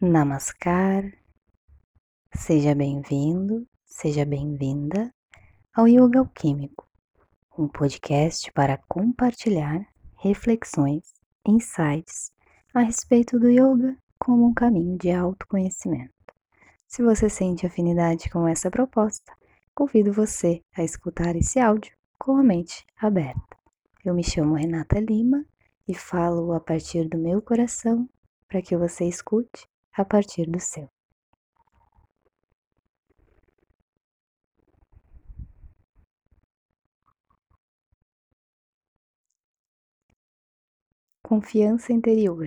Namaskar. Seja bem-vindo, seja bem-vinda ao Yoga Alquímico, um podcast para compartilhar reflexões, insights a respeito do yoga como um caminho de autoconhecimento. Se você sente afinidade com essa proposta, convido você a escutar esse áudio com a mente aberta. Eu me chamo Renata Lima e falo a partir do meu coração para que você escute a partir do seu. Confiança interior.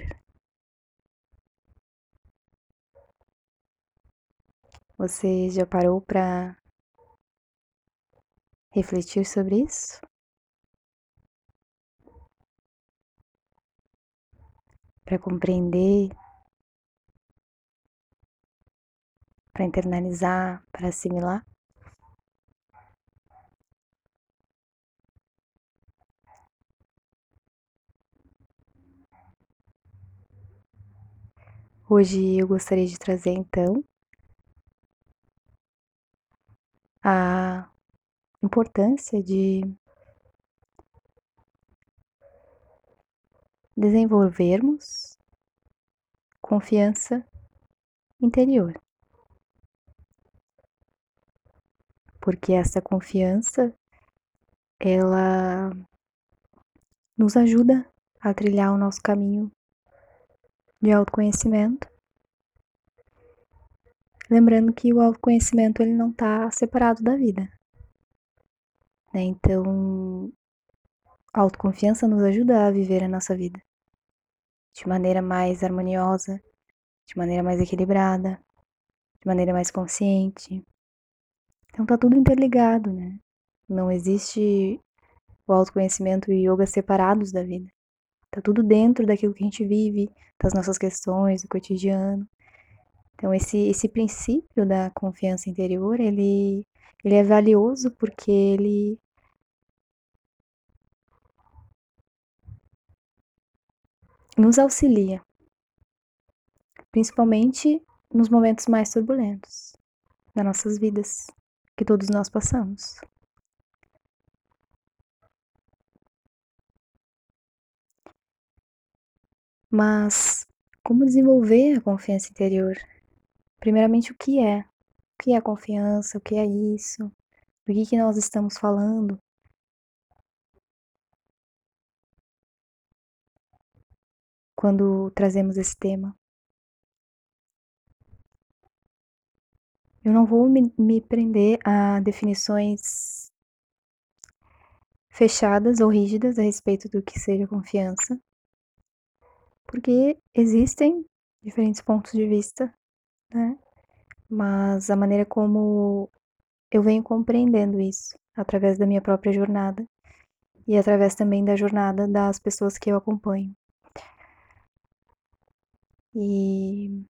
Você já parou para refletir sobre isso? Para compreender para internalizar, para assimilar. Hoje eu gostaria de trazer então a importância de desenvolvermos confiança interior. Porque essa confiança ela nos ajuda a trilhar o nosso caminho de autoconhecimento. Lembrando que o autoconhecimento ele não está separado da vida. Né? Então, a autoconfiança nos ajuda a viver a nossa vida de maneira mais harmoniosa, de maneira mais equilibrada, de maneira mais consciente, então tá tudo interligado, né? Não existe o autoconhecimento e yoga separados da vida. Tá tudo dentro daquilo que a gente vive, das nossas questões, do cotidiano. Então esse esse princípio da confiança interior, ele ele é valioso porque ele nos auxilia, principalmente nos momentos mais turbulentos das nossas vidas que todos nós passamos. Mas como desenvolver a confiança interior? Primeiramente, o que é? O que é confiança? O que é isso? Do que, que nós estamos falando? Quando trazemos esse tema. Eu não vou me, me prender a definições fechadas ou rígidas a respeito do que seja confiança, porque existem diferentes pontos de vista, né? Mas a maneira como eu venho compreendendo isso através da minha própria jornada e através também da jornada das pessoas que eu acompanho. E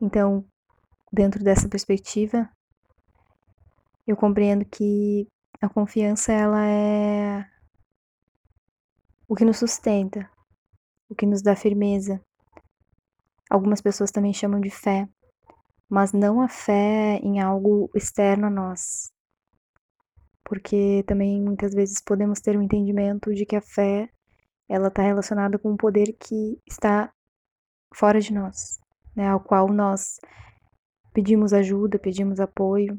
Então, dentro dessa perspectiva, eu compreendo que a confiança ela é o que nos sustenta, o que nos dá firmeza. Algumas pessoas também chamam de fé, mas não a fé em algo externo a nós. Porque também muitas vezes podemos ter um entendimento de que a fé ela está relacionada com um poder que está fora de nós né, ao qual nós pedimos ajuda, pedimos apoio.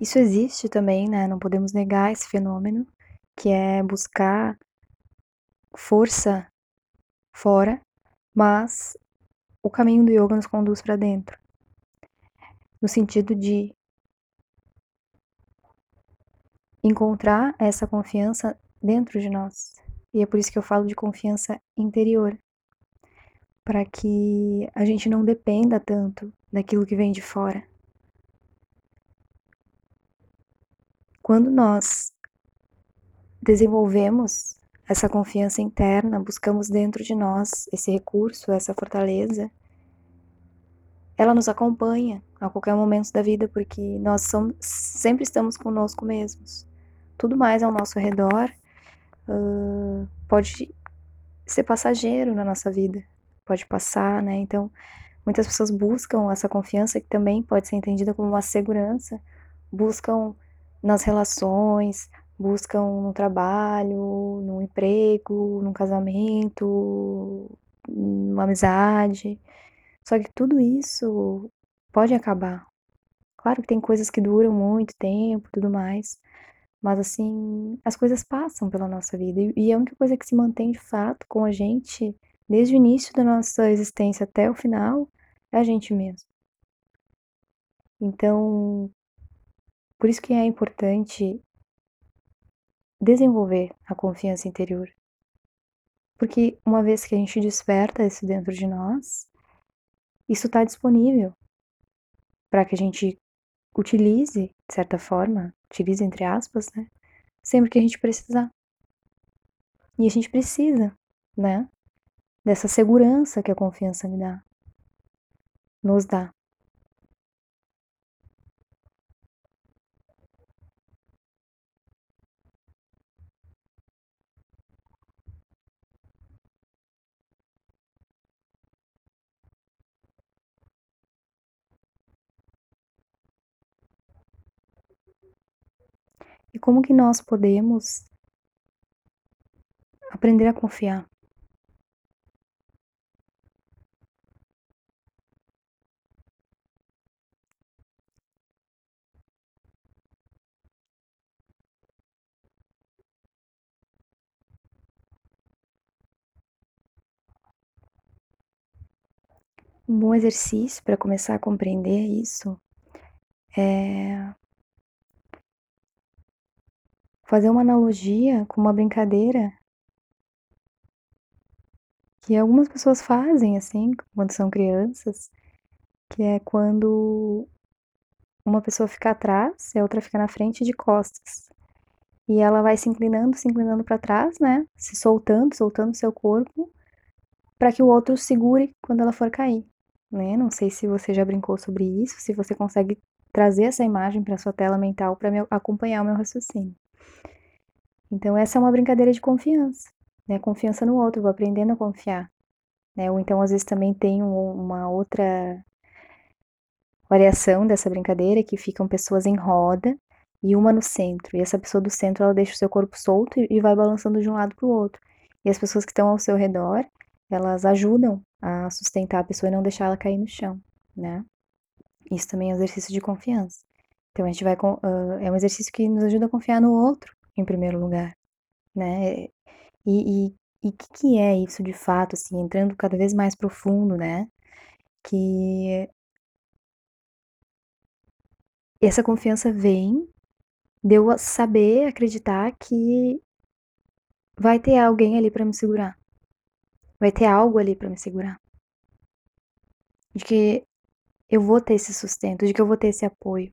Isso existe também, né? Não podemos negar esse fenômeno, que é buscar força fora, mas o caminho do yoga nos conduz para dentro. No sentido de encontrar essa confiança dentro de nós. E é por isso que eu falo de confiança interior, para que a gente não dependa tanto daquilo que vem de fora. Quando nós desenvolvemos essa confiança interna, buscamos dentro de nós esse recurso, essa fortaleza, ela nos acompanha a qualquer momento da vida, porque nós somos, sempre estamos conosco mesmos. Tudo mais ao nosso redor uh, pode ser passageiro na nossa vida, pode passar, né? Então, muitas pessoas buscam essa confiança que também pode ser entendida como uma segurança, buscam nas relações, buscam no trabalho, no emprego, num casamento, numa amizade. Só que tudo isso pode acabar. Claro que tem coisas que duram muito tempo, tudo mais, mas assim, as coisas passam pela nossa vida e a única coisa que se mantém de fato com a gente desde o início da nossa existência até o final é a gente mesmo. Então, por isso que é importante desenvolver a confiança interior. Porque uma vez que a gente desperta isso dentro de nós, isso está disponível para que a gente utilize, de certa forma, utilize entre aspas, né? Sempre que a gente precisar. E a gente precisa, né? Dessa segurança que a confiança me dá, nos dá. E como que nós podemos aprender a confiar? Um bom exercício para começar a compreender isso é fazer uma analogia com uma brincadeira que algumas pessoas fazem assim quando são crianças, que é quando uma pessoa fica atrás e a outra fica na frente de costas. E ela vai se inclinando, se inclinando para trás, né? Se soltando, soltando seu corpo, para que o outro segure quando ela for cair, né? Não sei se você já brincou sobre isso, se você consegue trazer essa imagem para sua tela mental para acompanhar o meu raciocínio. Então, essa é uma brincadeira de confiança, né? Confiança no outro, vou aprendendo a confiar. Né? Ou então, às vezes, também tem uma outra variação dessa brincadeira que ficam pessoas em roda e uma no centro. E essa pessoa do centro, ela deixa o seu corpo solto e vai balançando de um lado para o outro. E as pessoas que estão ao seu redor, elas ajudam a sustentar a pessoa e não deixar ela cair no chão, né? Isso também é um exercício de confiança. Então a gente vai uh, é um exercício que nos ajuda a confiar no outro, em primeiro lugar, né? E o que, que é isso de fato, assim, entrando cada vez mais profundo, né? Que essa confiança vem de eu saber, acreditar que vai ter alguém ali para me segurar. Vai ter algo ali para me segurar. De que eu vou ter esse sustento, de que eu vou ter esse apoio.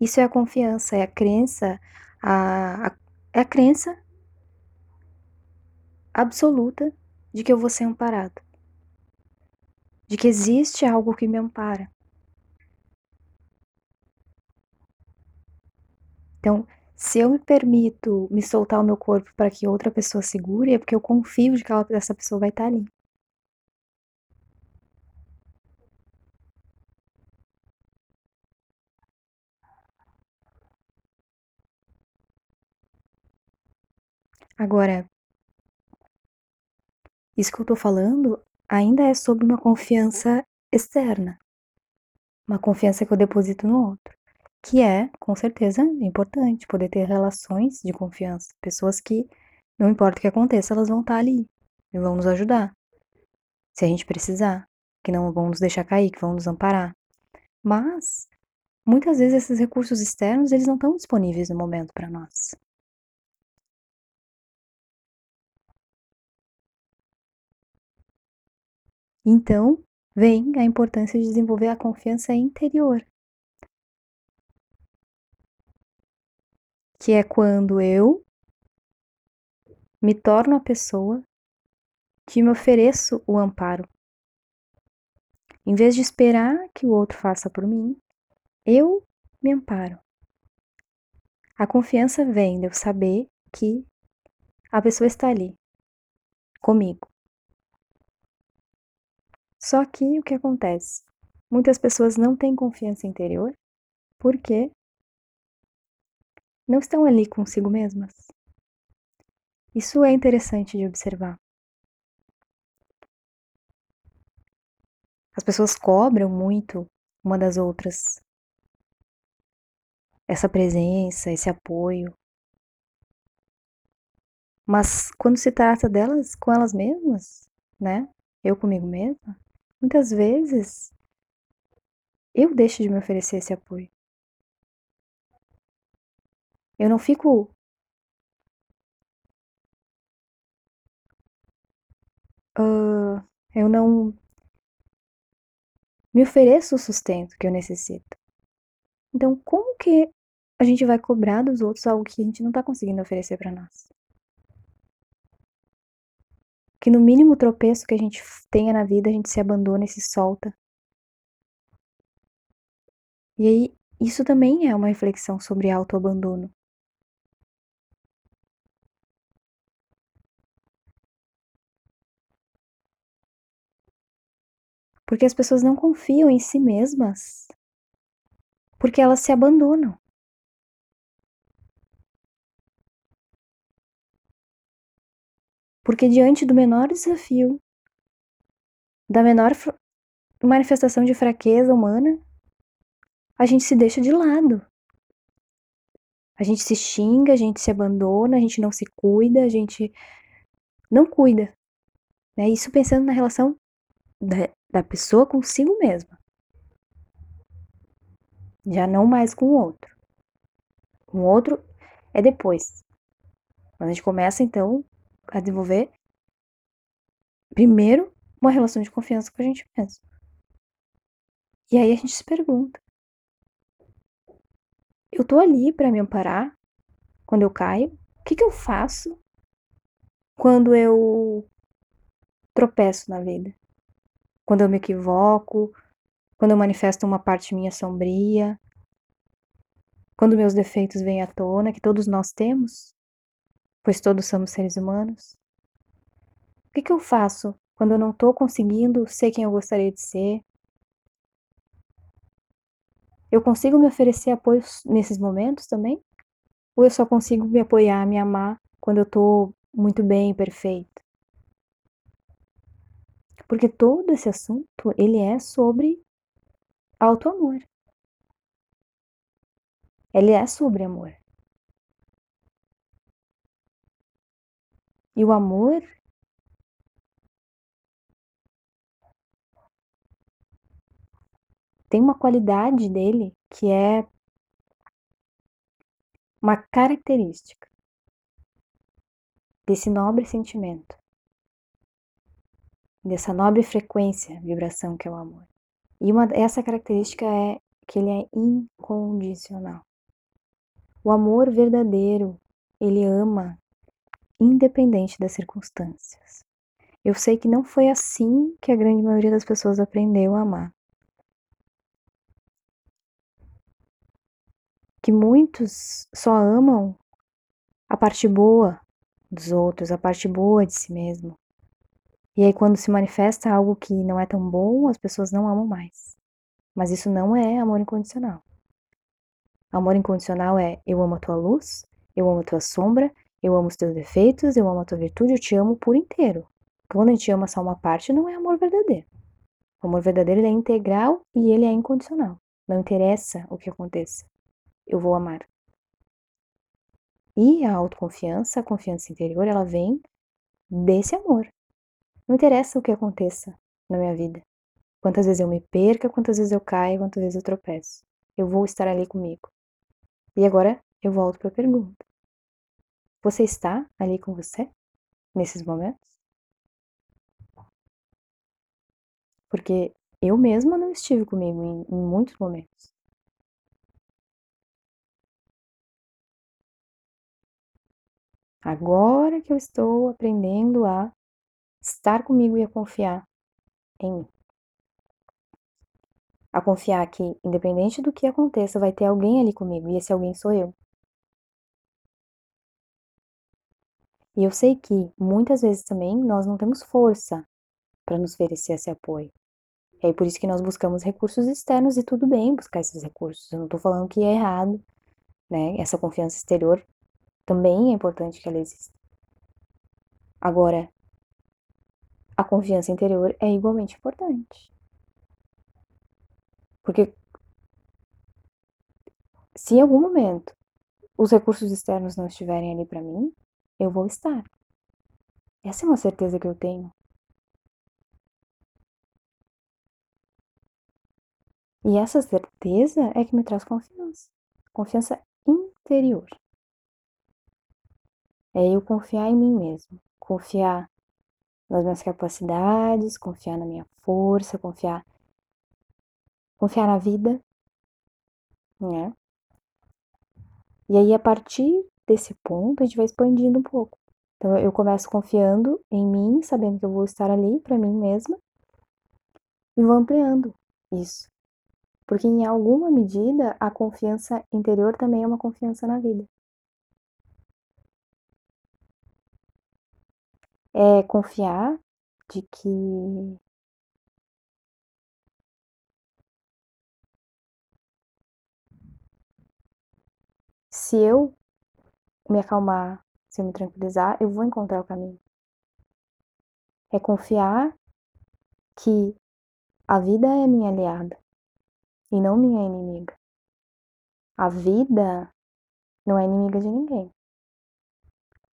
Isso é a confiança, é a crença, a, a é a crença absoluta de que eu vou ser amparado, de que existe algo que me ampara. Então, se eu me permito me soltar o meu corpo para que outra pessoa segure, é porque eu confio de que ela, essa pessoa vai estar ali. Agora, isso que eu tô falando ainda é sobre uma confiança externa, uma confiança que eu deposito no outro, que é, com certeza, importante poder ter relações de confiança, pessoas que, não importa o que aconteça, elas vão estar ali e vão nos ajudar, se a gente precisar, que não vão nos deixar cair, que vão nos amparar. Mas muitas vezes esses recursos externos eles não estão disponíveis no momento para nós. Então, vem a importância de desenvolver a confiança interior, que é quando eu me torno a pessoa que me ofereço o amparo. Em vez de esperar que o outro faça por mim, eu me amparo. A confiança vem de eu saber que A pessoa está ali, comigo. Só que o que acontece? Muitas pessoas não têm confiança interior porque não estão ali consigo mesmas. Isso é interessante de observar. As pessoas cobram muito uma das outras essa presença, esse apoio. Mas quando se trata delas com elas mesmas, né? Eu comigo mesma, muitas vezes eu deixo de me oferecer esse apoio. Eu não fico uh, eu não me ofereço o sustento que eu necessito. Então, como que a gente vai cobrar dos outros algo que a gente não está conseguindo oferecer para nós? Que no mínimo tropeço que a gente tenha na vida, a gente se abandona e se solta. E aí, isso também é uma reflexão sobre autoabandono. Porque as pessoas não confiam em si mesmas porque elas se abandonam. Porque diante do menor desafio, da menor manifestação de fraqueza humana, a gente se deixa de lado. A gente se xinga, a gente se abandona, a gente não se cuida, a gente não cuida. Né? Isso pensando na relação da, pessoa consigo mesma já não mais com o outro. Com o outro é depois. Quando a gente começa, então, a desenvolver, primeiro, uma relação de confiança com a gente mesmo. E aí a gente se pergunta: eu tô ali para me amparar quando eu caio? O que, que eu faço quando eu tropeço na vida? Quando eu me equivoco, quando eu manifesto uma parte minha sombria, quando meus defeitos vêm à tona, que todos nós temos, pois todos somos seres humanos. O que, que eu faço quando eu não estou conseguindo ser quem eu gostaria de ser? Eu consigo me oferecer apoio nesses momentos também? Ou eu só consigo me apoiar, me amar quando eu estou muito bem, perfeito? Porque todo esse assunto, ele é sobre auto-amor. Ele é sobre amor. E o amor tem uma qualidade dele que é uma característica desse nobre sentimento, dessa nobre frequência, vibração que é o amor. E uma, essa característica é que ele é incondicional. O amor verdadeiro, ele ama independente das circunstâncias. Eu sei que não foi assim que a grande maioria das pessoas aprendeu a amar. Que muitos só amam a parte boa dos outros, a parte boa de si mesmo. E aí, quando se manifesta algo que não é tão bom, as pessoas não amam mais. Mas isso não é amor incondicional. Amor incondicional é eu amo a tua luz, eu amo a tua sombra, eu amo os teus defeitos, eu amo a tua virtude, eu te amo por inteiro. Quando a gente ama só uma parte, não é amor verdadeiro. O amor verdadeiro é integral e ele é incondicional. Não interessa o que aconteça, eu vou amar. E a autoconfiança, a confiança interior, ela vem desse amor, não interessa o que aconteça na minha vida. Quantas vezes eu me perca, quantas vezes eu caio, quantas vezes eu tropeço. Eu vou estar ali comigo. E agora eu volto para a pergunta. Você está ali com você nesses momentos? Porque eu mesma não estive comigo em, em muitos momentos. Agora que eu estou aprendendo a estar comigo e a confiar em mim. A confiar que, independente do que aconteça, vai ter alguém ali comigo e esse alguém sou eu. E eu sei que muitas vezes também nós não temos força para nos oferecer esse apoio. É por isso que nós buscamos recursos externos e tudo bem buscar esses recursos. Eu não estou falando que é errado, né? Essa confiança exterior também é importante que ela exista. Agora, a confiança interior é igualmente importante. Porque se em algum momento os recursos externos não estiverem ali para mim, eu vou estar. Essa é uma certeza que eu tenho. E essa certeza é que me traz confiança. Confiança interior. É eu confiar em mim mesmo. Confiar nas minhas capacidades, confiar na minha força, confiar confiar na vida, né? E aí a partir desse ponto a gente vai expandindo um pouco. Então eu começo confiando em mim, sabendo que eu vou estar ali para mim mesma e vou ampliando isso. Porque em alguma medida a confiança interior também é uma confiança na vida. É confiar de que se eu me acalmar, se eu me tranquilizar, eu vou encontrar o caminho. É confiar que a vida é minha aliada e não minha inimiga. A vida não é inimiga de ninguém.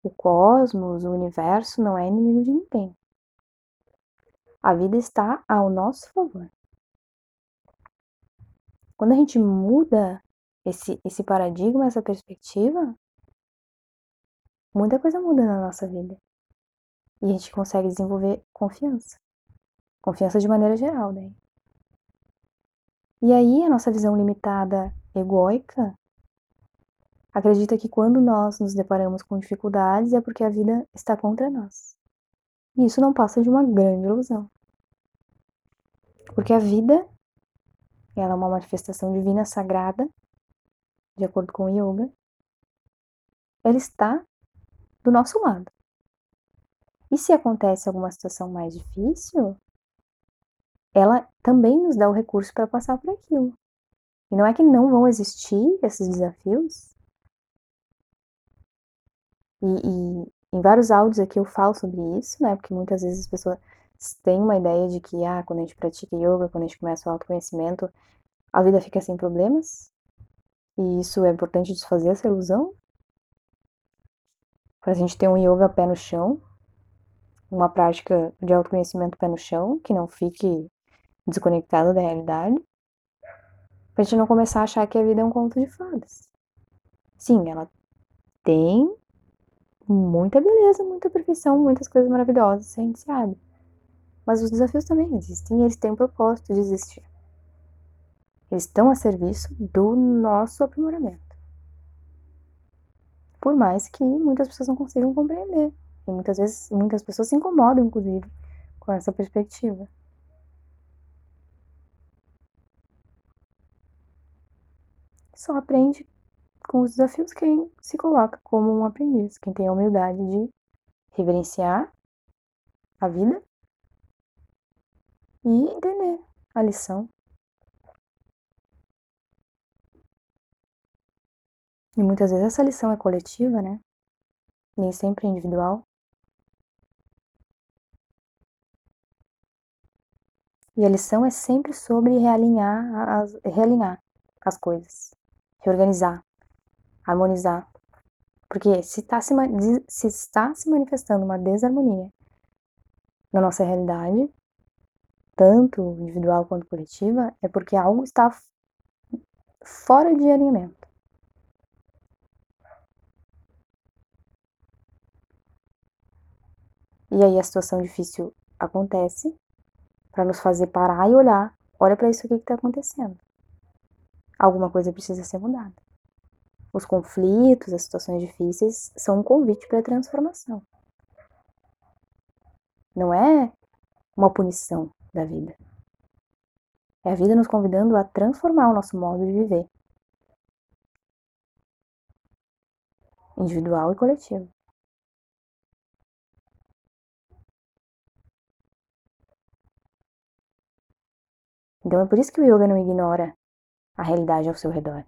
O cosmos, o universo não é inimigo de ninguém. A vida está ao nosso favor. Quando a gente muda esse, esse paradigma, essa perspectiva, muita coisa muda na nossa vida. E a gente consegue desenvolver confiança. Confiança de maneira geral, né? E aí a nossa visão limitada egóica acredita que quando nós nos deparamos com dificuldades é porque a vida está contra nós. E isso não passa de uma grande ilusão. Porque a vida ela é uma manifestação divina sagrada, de acordo com o yoga. Ela está do nosso lado. E se acontece alguma situação mais difícil, ela também nos dá o recurso para passar por aquilo. E não é que não vão existir esses desafios. E, e em vários áudios aqui eu falo sobre isso, né? Porque muitas vezes as pessoas têm uma ideia de que, ah, quando a gente pratica yoga, quando a gente começa o autoconhecimento, a vida fica sem problemas. E isso é importante desfazer essa ilusão. Para a gente ter um yoga pé no chão, uma prática de autoconhecimento pé no chão, que não fique desconectado da realidade, pra gente não começar a achar que a vida é um conto de fadas. Sim, ela tem muita beleza, muita perfeição, muitas coisas maravilhosas, a gente sabe. Mas os desafios também existem e eles têm o propósito de existir. Eles estão a serviço do nosso aprimoramento. Por mais que muitas pessoas não consigam compreender. E muitas vezes, muitas pessoas se incomodam, inclusive, com essa perspectiva. só aprende com os desafios quem se coloca como um aprendiz, quem tem a humildade de reverenciar a vida e entender a lição. E muitas vezes essa lição é coletiva, né? Nem sempre é individual. E a lição é sempre sobre realinhar as, realinhar as coisas reorganizar, harmonizar. Porque se, tá se, se está se manifestando uma desarmonia na nossa realidade, tanto individual quanto coletiva, é porque algo está fora de alinhamento. E aí a situação difícil acontece para nos fazer parar e olhar, olha para isso aqui que está acontecendo alguma coisa precisa ser mudada. Os conflitos, as situações difíceis são um convite para a transformação. Não é uma punição da vida. É a vida nos convidando a transformar o nosso modo de viver. Individual e coletivo. Então é por isso que o yoga não ignora a realidade ao seu redor.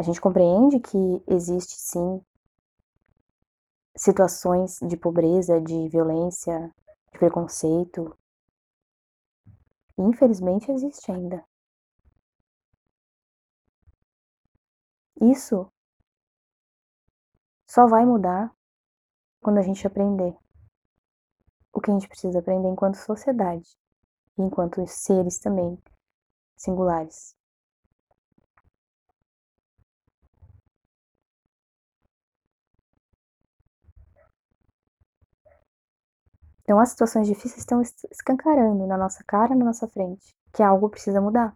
A gente compreende que existe sim situações de pobreza, de violência, de preconceito. Infelizmente existe ainda. Isso só vai mudar quando a gente aprender o que a gente precisa aprender enquanto sociedade e enquanto seres também singulares. Então as situações difíceis estão escancarando na nossa cara, na nossa frente, que algo precisa mudar.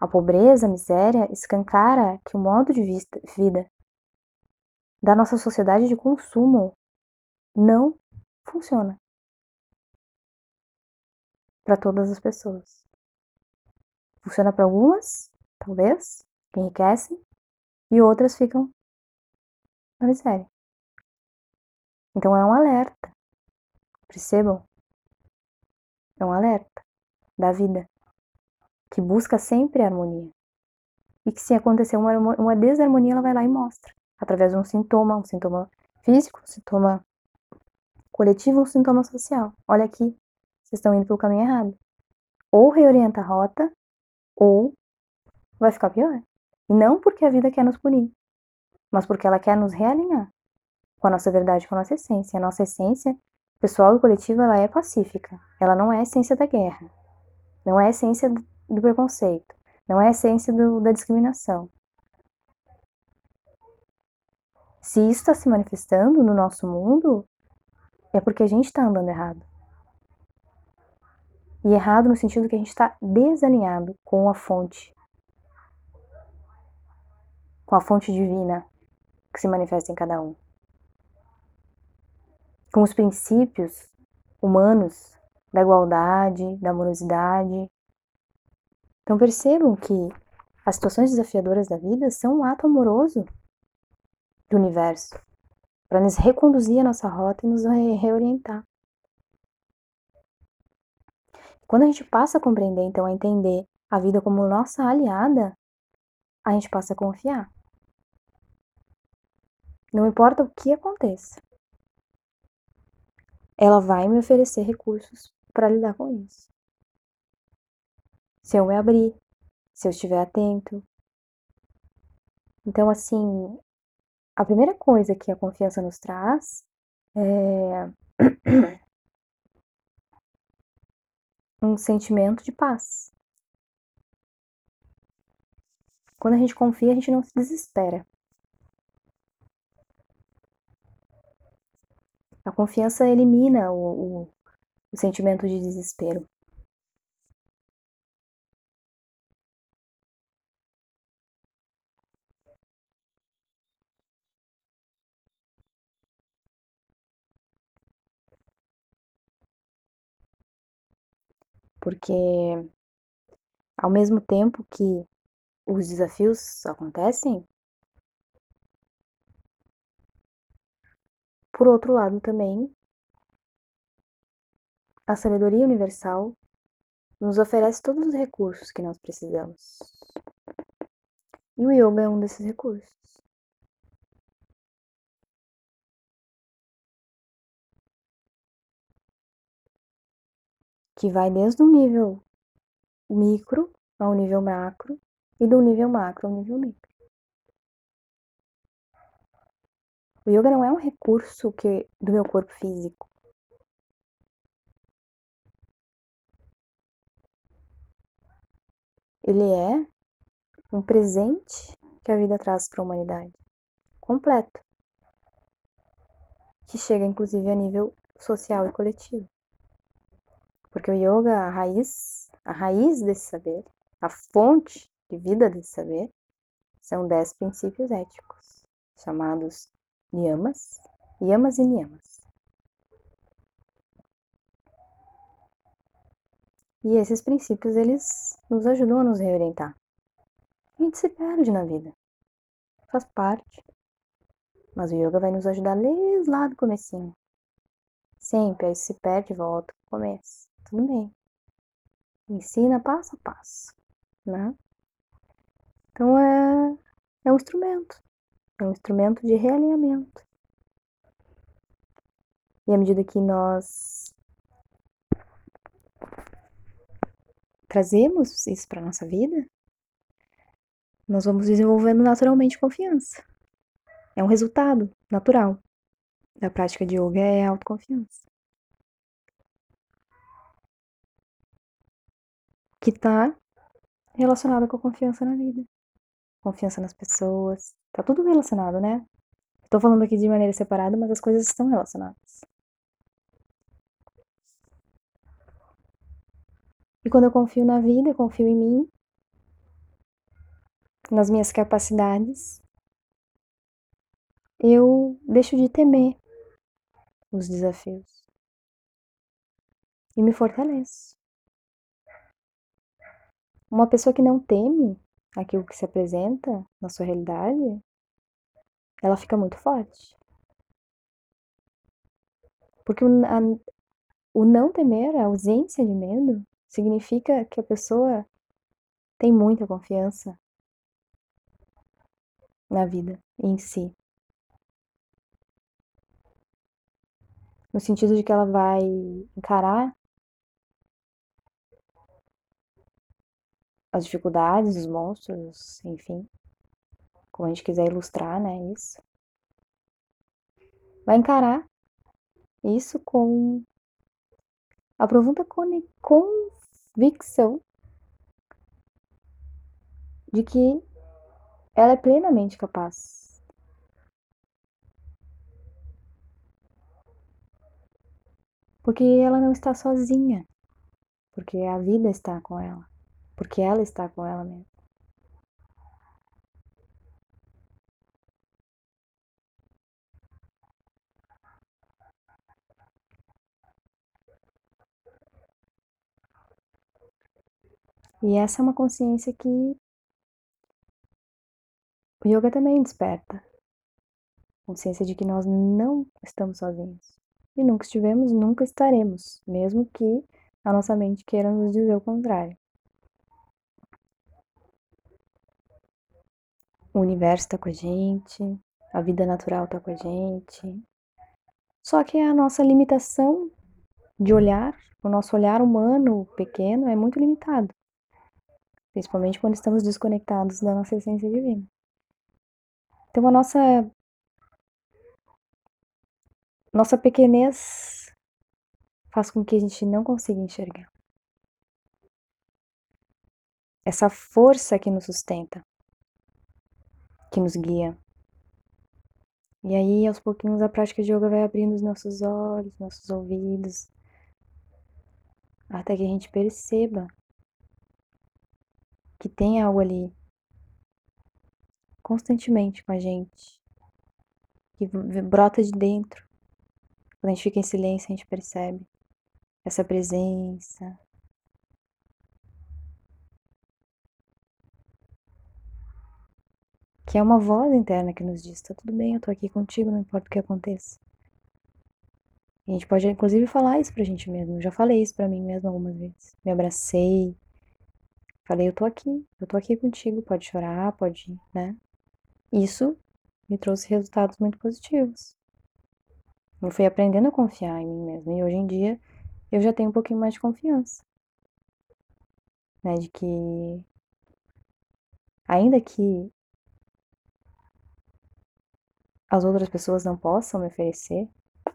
A pobreza, a miséria escancara que o modo de vida da nossa sociedade de consumo não funciona para todas as pessoas. Funciona para algumas, talvez, que enriquecem, e outras ficam na miséria. Então é um alerta. Percebam? É um alerta da vida que busca sempre harmonia. E que se acontecer uma, uma desarmonia, ela vai lá e mostra. Através de um sintoma, um sintoma físico, um sintoma coletivo, um sintoma social. Olha aqui, vocês estão indo pelo caminho errado. Ou reorienta a rota, ou vai ficar pior. E não porque a vida quer nos punir, mas porque ela quer nos realinhar com a nossa verdade, com a nossa essência. A nossa essência pessoal e coletiva ela é pacífica. Ela não é a essência da guerra. Não é a essência do preconceito. Não é a essência do, da discriminação. Se isso está se manifestando no nosso mundo, é porque a gente está andando errado. E errado no sentido que a gente está desalinhado com a fonte, com a fonte divina que se manifesta em cada um com os princípios humanos da igualdade, da amorosidade. Então percebam que as situações desafiadoras da vida são um ato amoroso do universo para nos reconduzir a nossa rota e nos reorientar. Quando a gente passa a compreender, então, a entender a vida como nossa aliada, a gente passa a confiar. Não importa o que aconteça, ela vai me oferecer recursos para lidar com isso. Se eu me abrir, se eu estiver atento. Então, assim, a primeira coisa que a confiança nos traz é um sentimento de paz. Quando a gente confia, a gente não se desespera. A confiança elimina o, o, o sentimento de desespero. Porque ao mesmo tempo que os desafios acontecem, Por outro lado, também, a sabedoria universal nos oferece todos os recursos que nós precisamos. E o yoga é um desses recursos. Que vai desde o nível micro ao nível macro e do nível macro ao nível micro. O yoga não é um recurso que do meu corpo físico. Ele é um presente que a vida traz para a humanidade, completo, que chega inclusive a nível social e coletivo. Porque o yoga, a raiz, a raiz desse saber, a fonte de vida desse saber, são dez princípios éticos, chamados Niyamas, Yamas e Niyamas. E esses princípios, eles nos ajudam a nos reorientar. A gente se perde na vida. Faz parte. Mas o yoga vai nos ajudar desde lá do comecinho. sempre, aí se perde volta, começa. Tudo bem. Ensina passo a passo, né? Então é, é um instrumento. É um instrumento de realinhamento. E à medida que nós trazemos isso para nossa vida, nós vamos desenvolvendo naturalmente confiança. É um resultado natural da prática de yoga é a autoconfiança. Que está relacionada com a confiança na vida, confiança nas pessoas, tá tudo relacionado, né? Estou falando aqui de maneira separada, mas as coisas estão relacionadas. E quando eu confio na vida, eu confio em mim, nas minhas capacidades, eu deixo de temer os desafios e me fortaleço. Uma pessoa que não teme aquilo que se apresenta na sua realidade, ela fica muito forte. Porque o, a, o não temer, a ausência de medo, significa que a pessoa tem muita confiança na vida em si. No sentido de que ela vai encarar as dificuldades, os monstros, enfim, como a gente quiser ilustrar, né, isso. Vai encarar isso com a profunda convicção de que ela é plenamente capaz. Porque ela não está sozinha, porque a vida está com ela, porque ela está com ela mesma. E essa é uma consciência que o yoga também desperta. Consciência de que nós não estamos sozinhos. E nunca estivemos, nunca estaremos, mesmo que a nossa mente queira nos dizer o contrário. O universo está com a gente, a vida natural está com a gente. Só que a nossa limitação de olhar, o nosso olhar humano pequeno é muito limitado principalmente quando estamos desconectados da nossa essência divina. Então a nossa nossa pequenez faz com que a gente não consiga enxergar. Essa força que nos sustenta, que nos guia. E aí, aos pouquinhos, a prática de yoga vai abrindo os nossos olhos, nossos ouvidos, até que a gente perceba que tem algo ali constantemente com a gente, que brota de dentro. Quando a gente fica em silêncio, a gente percebe essa presença. Que é uma voz interna que nos diz: tá tudo bem, eu tô aqui contigo, não importa o que aconteça. A gente pode, inclusive, falar isso pra gente mesmo. Eu já falei isso pra mim mesmo algumas vezes. Me abracei, Falei, eu tô aqui, eu tô aqui contigo, pode chorar, pode, né? Isso me trouxe resultados muito positivos. Eu fui aprendendo a confiar em mim mesma e hoje em dia eu já tenho um pouquinho mais de confiança. Né, de que ainda que as outras pessoas não possam me oferecer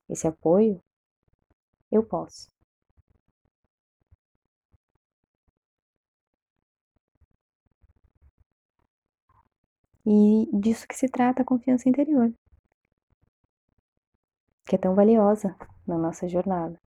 esse apoio, eu posso. E disso que se trata a confiança interior, que é tão valiosa na nossa jornada.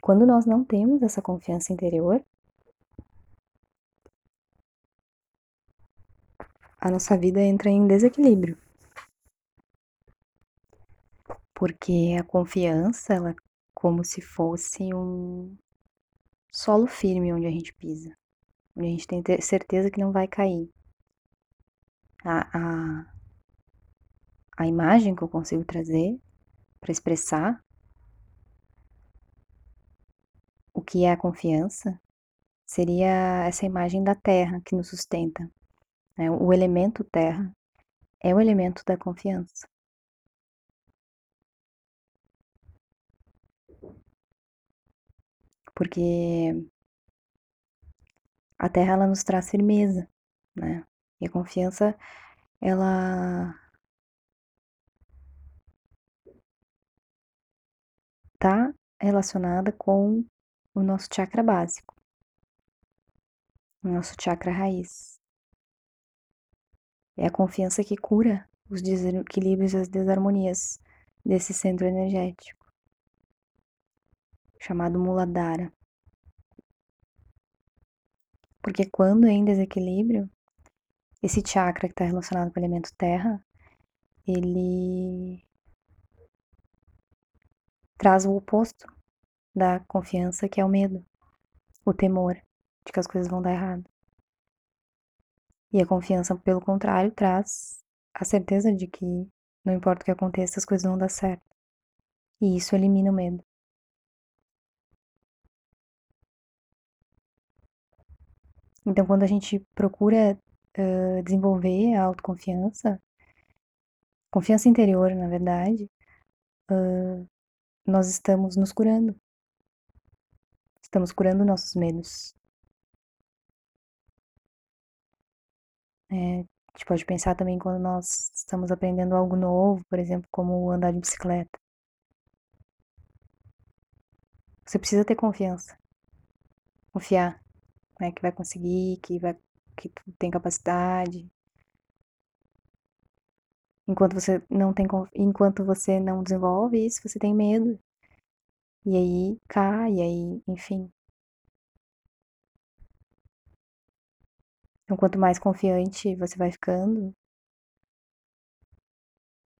Quando nós não temos essa confiança interior, a nossa vida entra em desequilíbrio. Porque a confiança, ela é como se fosse um solo firme onde a gente pisa, onde a gente tem certeza que não vai cair. A, a, a imagem que eu consigo trazer para expressar o que é a confiança seria essa imagem da terra que nos sustenta. Né? O elemento terra é o elemento da confiança. Porque a terra ela nos traz firmeza, né? E a confiança ela tá relacionada com o nosso chakra básico, o nosso chakra raiz. É a confiança que cura os desequilíbrios e as desarmonias desse centro energético, chamado Muladhara. Porque quando é em desequilíbrio, esse chakra que está relacionado com o elemento terra, ele traz o oposto da confiança, que é o medo, o temor de que as coisas vão dar errado. E a confiança, pelo contrário, traz a certeza de que não importa o que aconteça, as coisas vão dar certo. E isso elimina o medo. Então, quando a gente procura uh, desenvolver a autoconfiança, confiança interior, na verdade, uh, nós estamos nos curando. Estamos curando nossos medos. É, a gente pode pensar também quando nós estamos aprendendo algo novo, por exemplo, como andar de bicicleta. Você precisa ter confiança. Confiar, né, que vai conseguir, que vai que tu tem capacidade. Enquanto você não tem enquanto você não desenvolve isso, você tem medo. E aí cai, e aí, enfim. Então, quanto mais confiante você vai ficando,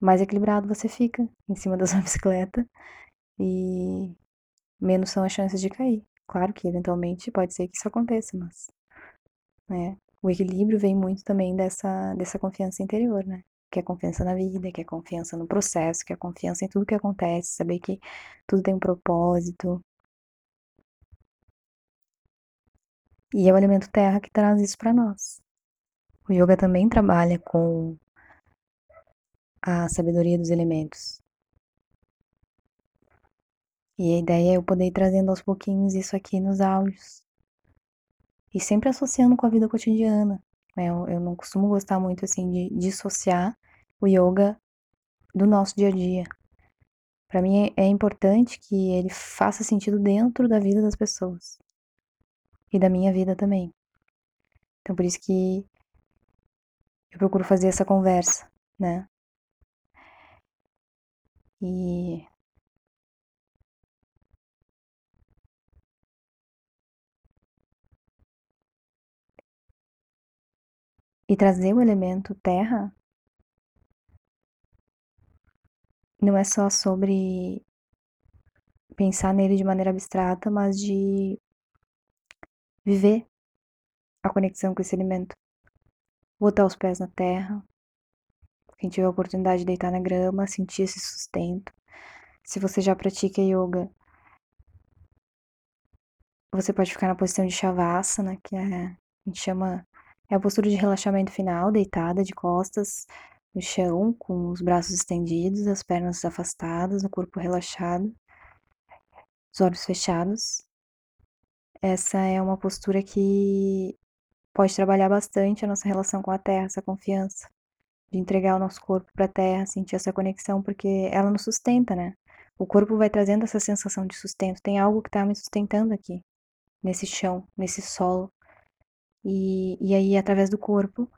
mais equilibrado você fica em cima da sua bicicleta e menos são as chances de cair. Claro que eventualmente pode ser que isso aconteça, mas né, o equilíbrio vem muito também dessa, dessa confiança interior, né? Que é confiança na vida, que é confiança no processo, que é confiança em tudo que acontece, saber que tudo tem um propósito. E é o elemento terra que traz isso para nós. O yoga também trabalha com a sabedoria dos elementos. E a ideia é eu poder ir trazendo aos pouquinhos isso aqui nos áudios. E sempre associando com a vida cotidiana. Né? Eu, eu não costumo gostar muito assim de dissociar o yoga do nosso dia a dia. Para mim é, importante que ele faça sentido dentro da vida das pessoas e da minha vida também. Então por isso que eu procuro fazer essa conversa, né? E e trazer o elemento terra não é só sobre pensar nele de maneira abstrata, mas de viver a conexão com esse elemento. Botar os pés na terra. Quem tiver a oportunidade de deitar na grama, sentir esse sustento. Se você já pratica yoga, você pode ficar na posição de Shavasana, que é, a gente chama é a postura de relaxamento final, deitada de costas no chão, com os braços estendidos, as pernas afastadas, o corpo relaxado, os olhos fechados. Essa é uma postura que pode trabalhar bastante a nossa relação com a terra, essa confiança de entregar o nosso corpo para a terra, sentir essa conexão, porque ela nos sustenta, né? O corpo vai trazendo essa sensação de sustento. Tem algo que está me sustentando aqui, nesse chão, nesse solo. E, e aí, através do corpo,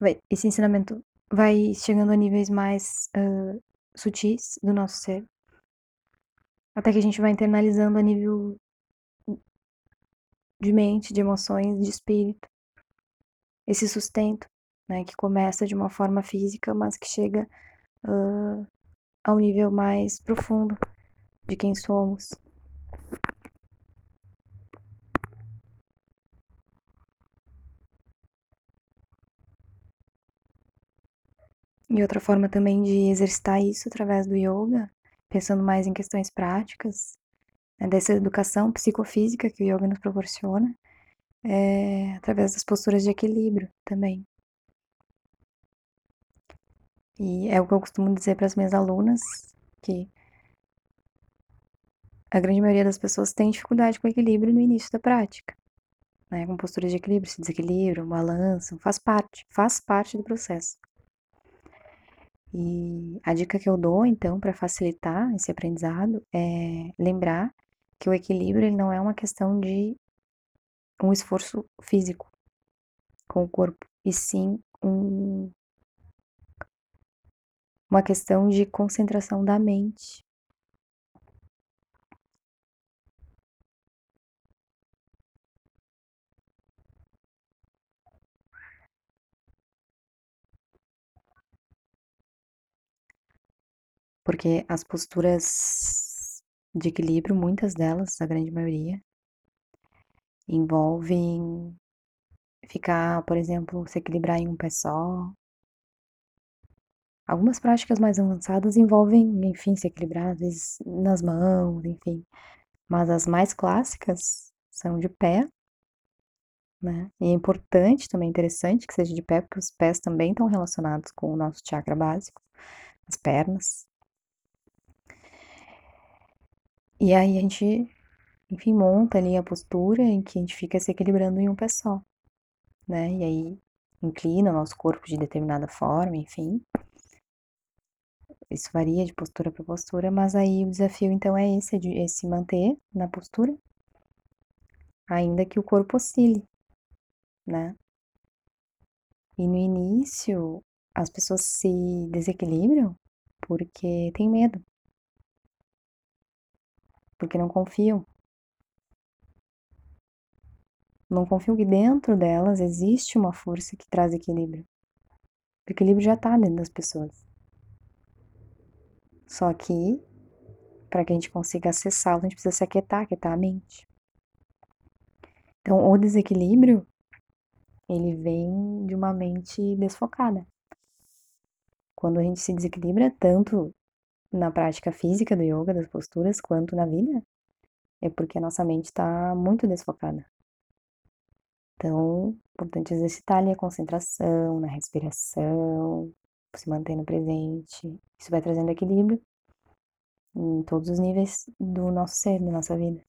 vai, esse ensinamento vai chegando a níveis mais sutis do nosso ser. Até que a gente vai internalizando a nível de mente, de emoções, de espírito. Esse sustento, né, que começa de uma forma física, mas que chega uh, ao nível mais profundo de quem somos. E outra forma também de exercitar isso através do yoga, pensando mais em questões práticas, né, dessa educação psicofísica que o yoga nos proporciona, é através das posturas de equilíbrio também. E é o que eu costumo dizer para as minhas alunas, que a grande maioria das pessoas tem dificuldade com equilíbrio no início da prática. Né? Com posturas de equilíbrio, se desequilibram, balançam, faz parte, faz parte do processo. E a dica que eu dou, então, para facilitar esse aprendizado é lembrar que o equilíbrio ele não é uma questão de um esforço físico com o corpo, e sim um, uma questão de concentração da mente. Porque as posturas de equilíbrio, muitas delas, a grande maioria, envolvem ficar, por exemplo, se equilibrar em um pé só. Algumas práticas mais avançadas envolvem, enfim, se equilibrar às vezes nas mãos, enfim. Mas as mais clássicas são de pé, né? E é importante, também interessante que seja de pé, porque os pés também estão relacionados com o nosso chakra básico, as pernas. E aí a gente enfim, monta ali a postura em que a gente fica se equilibrando em um pé só, né? E aí inclina o nosso corpo de determinada forma, enfim. Isso varia de postura para postura, mas aí o desafio então é esse, é, de, é se manter na postura, ainda que o corpo oscile, né? E no início as pessoas se desequilibram porque tem medo, porque não confiam não confio que dentro delas existe uma força que traz equilíbrio. O equilíbrio já está dentro das pessoas. Só que, para que a gente consiga acessá-lo, a gente precisa se aquietar, aquietar a mente. Então, o desequilíbrio, ele vem de uma mente desfocada. Quando a gente se desequilibra, tanto na prática física do yoga, das posturas, quanto na vida, é porque a nossa mente está muito desfocada. Então, importante exercitar ali a concentração, na respiração, se manter no presente. Isso vai trazendo equilíbrio em todos os níveis do nosso ser, da nossa vida.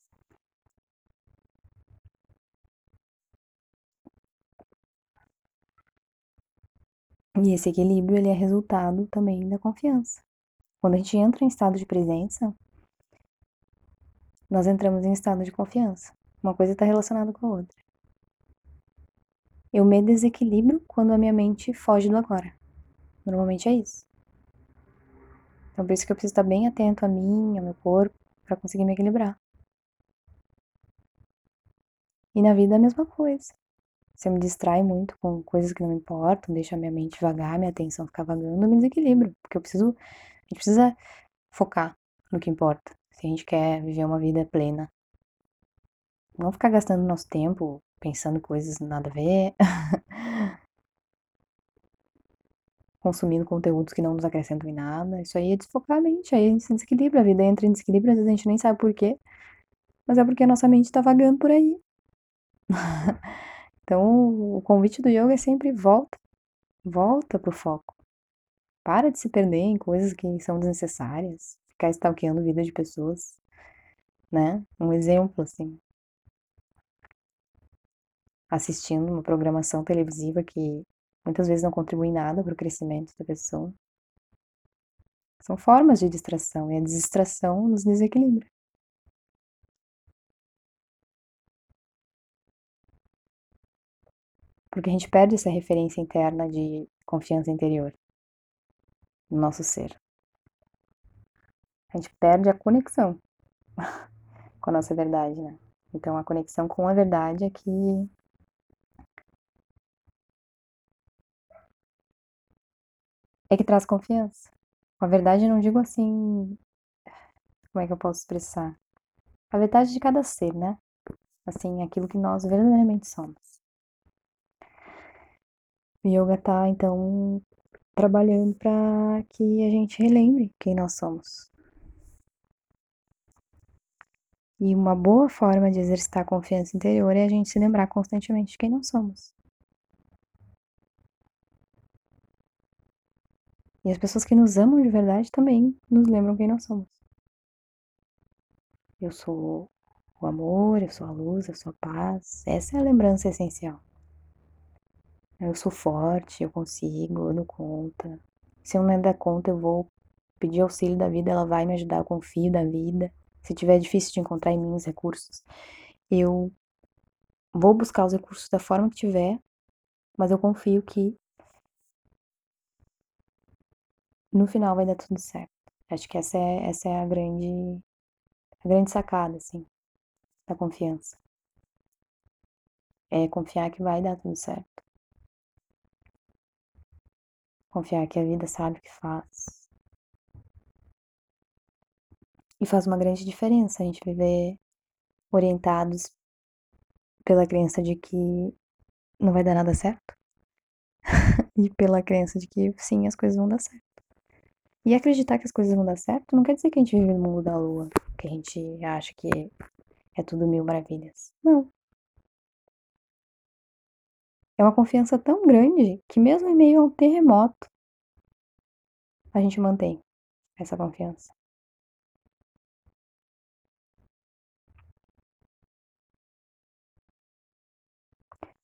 E esse equilíbrio ele é resultado também da confiança. Quando a gente entra em estado de presença, nós entramos em estado de confiança. Uma coisa está relacionada com a outra. Eu me desequilibro quando a minha mente foge do agora. Normalmente é isso. Então por isso que eu preciso estar bem atento a mim, ao meu corpo, para conseguir me equilibrar. E na vida é a mesma coisa. Se eu me distraio muito com coisas que não me importam, deixo a minha mente vagar, minha atenção ficar vagando, eu me desequilibro. Porque eu preciso. A gente precisa focar no que importa. Se a gente quer viver uma vida plena. Não ficar gastando nosso tempo pensando coisas nada a ver, consumindo conteúdos que não nos acrescentam em nada. Isso aí é desfocar a mente, aí a gente se desequilibra, a vida entra em desequilíbrio, às vezes a gente nem sabe por quê, mas é porque a nossa mente está vagando por aí. então, o convite do yoga é sempre volta, volta pro foco. Para de se perder em coisas que são desnecessárias, ficar stalkeando vida de pessoas, né? Um exemplo, assim, assistindo uma programação televisiva que muitas vezes não contribui nada para o crescimento da pessoa. São formas de distração e a distração nos desequilibra. Porque a gente perde essa referência interna de confiança interior no nosso ser. A gente perde a conexão com a nossa verdade, né? Então, a conexão com a verdade é que é que traz confiança. A verdade eu não digo assim. Como é que eu posso expressar? A verdade de cada ser, né? Assim, aquilo que nós verdadeiramente somos. O yoga tá, então, trabalhando para que a gente relembre quem nós somos. E uma boa forma de exercitar a confiança interior é a gente se lembrar constantemente de quem nós somos. E as pessoas que nos amam de verdade também nos lembram quem nós somos. Eu sou o amor, eu sou a luz, eu sou a paz. Essa é a lembrança essencial. Eu sou forte, eu consigo, eu dou conta. Se eu não der conta, eu vou pedir auxílio da vida, ela vai me ajudar, eu confio da vida. Se tiver difícil de encontrar em mim os recursos, eu vou buscar os recursos da forma que tiver, mas eu confio que no final vai dar tudo certo. Acho que essa é, essa é a grande a grande sacada assim da confiança. É confiar que vai dar tudo certo. Confiar que a vida sabe o que faz. E faz uma grande diferença a gente viver orientados pela crença de que não vai dar nada certo e pela crença de que sim, as coisas vão dar certo. E acreditar que as coisas vão dar certo não quer dizer que a gente vive no mundo da lua, que a gente acha que é tudo mil maravilhas. Não. É uma confiança tão grande que, mesmo em meio a um terremoto, a gente mantém essa confiança.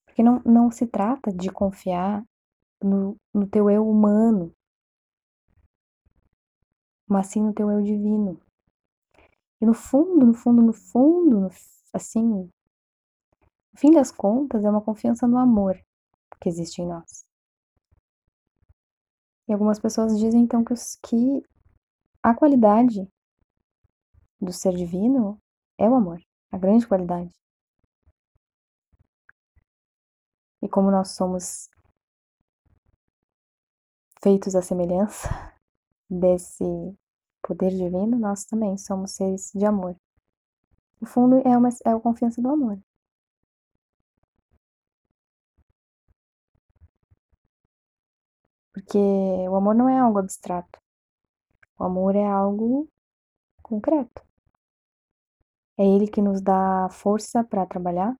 Porque não, não se trata de confiar no, no teu eu humano, mas sim no teu eu divino. E no fundo, no fundo, no fundo, assim, no fim das contas, é uma confiança no amor que existe em nós. E algumas pessoas dizem então que, os, que a qualidade do ser divino é o amor, a grande qualidade. E como nós somos feitos à semelhança desse poder divino, nós também somos seres de amor. No fundo, é, uma, é a confiança do amor. Porque o amor não é algo abstrato. O amor é algo concreto. É ele que nos dá força para trabalhar,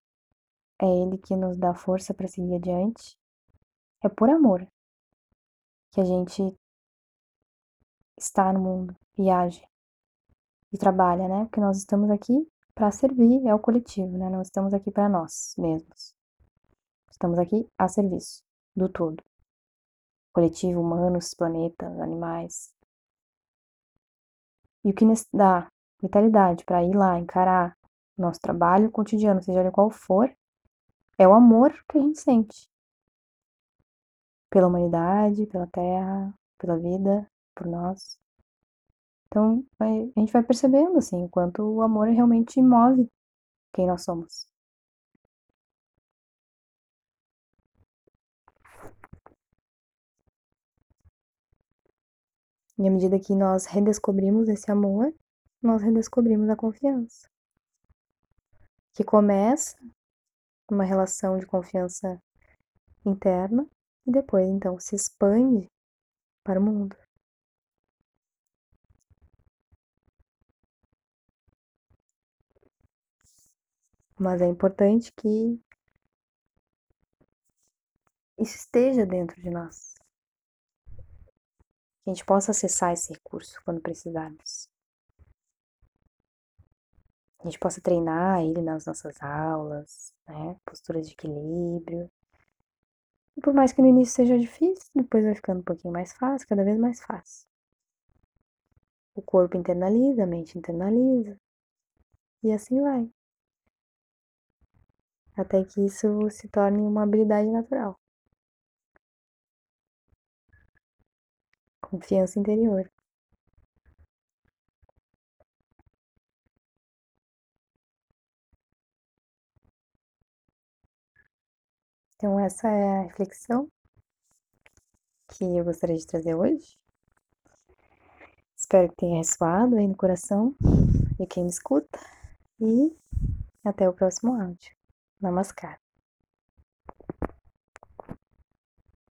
é Ele que nos dá força para seguir adiante. É por amor que a gente está no mundo e age e trabalha, né? Porque nós estamos aqui para servir ao coletivo, né? Não estamos aqui para nós mesmos. Estamos aqui a serviço do todo. Coletivo, humanos, planetas, animais. E o que nos dá vitalidade para ir lá encarar nosso trabalho cotidiano, seja ele qual for, é o amor que a gente sente pela humanidade, pela Terra, pela vida, por nós. Então, a gente vai percebendo, assim, o quanto o amor realmente move quem nós somos. E à medida que nós redescobrimos esse amor, nós redescobrimos a confiança. Que começa uma relação de confiança interna e depois então se expande para o mundo. Mas é importante que isso esteja dentro de nós. Que a gente possa acessar esse recurso quando precisarmos a gente possa treinar ele nas nossas aulas, né? Posturas de equilíbrio. E por mais que no início seja difícil, depois vai ficando um pouquinho mais fácil, cada vez mais fácil. O corpo internaliza, a mente internaliza. E assim vai. Até que isso se torne uma habilidade natural. Confiança interior. Então, essa é a reflexão que eu gostaria de trazer hoje. Espero que tenha ressoado aí no coração de quem me escuta. E até o próximo áudio. Namaskar.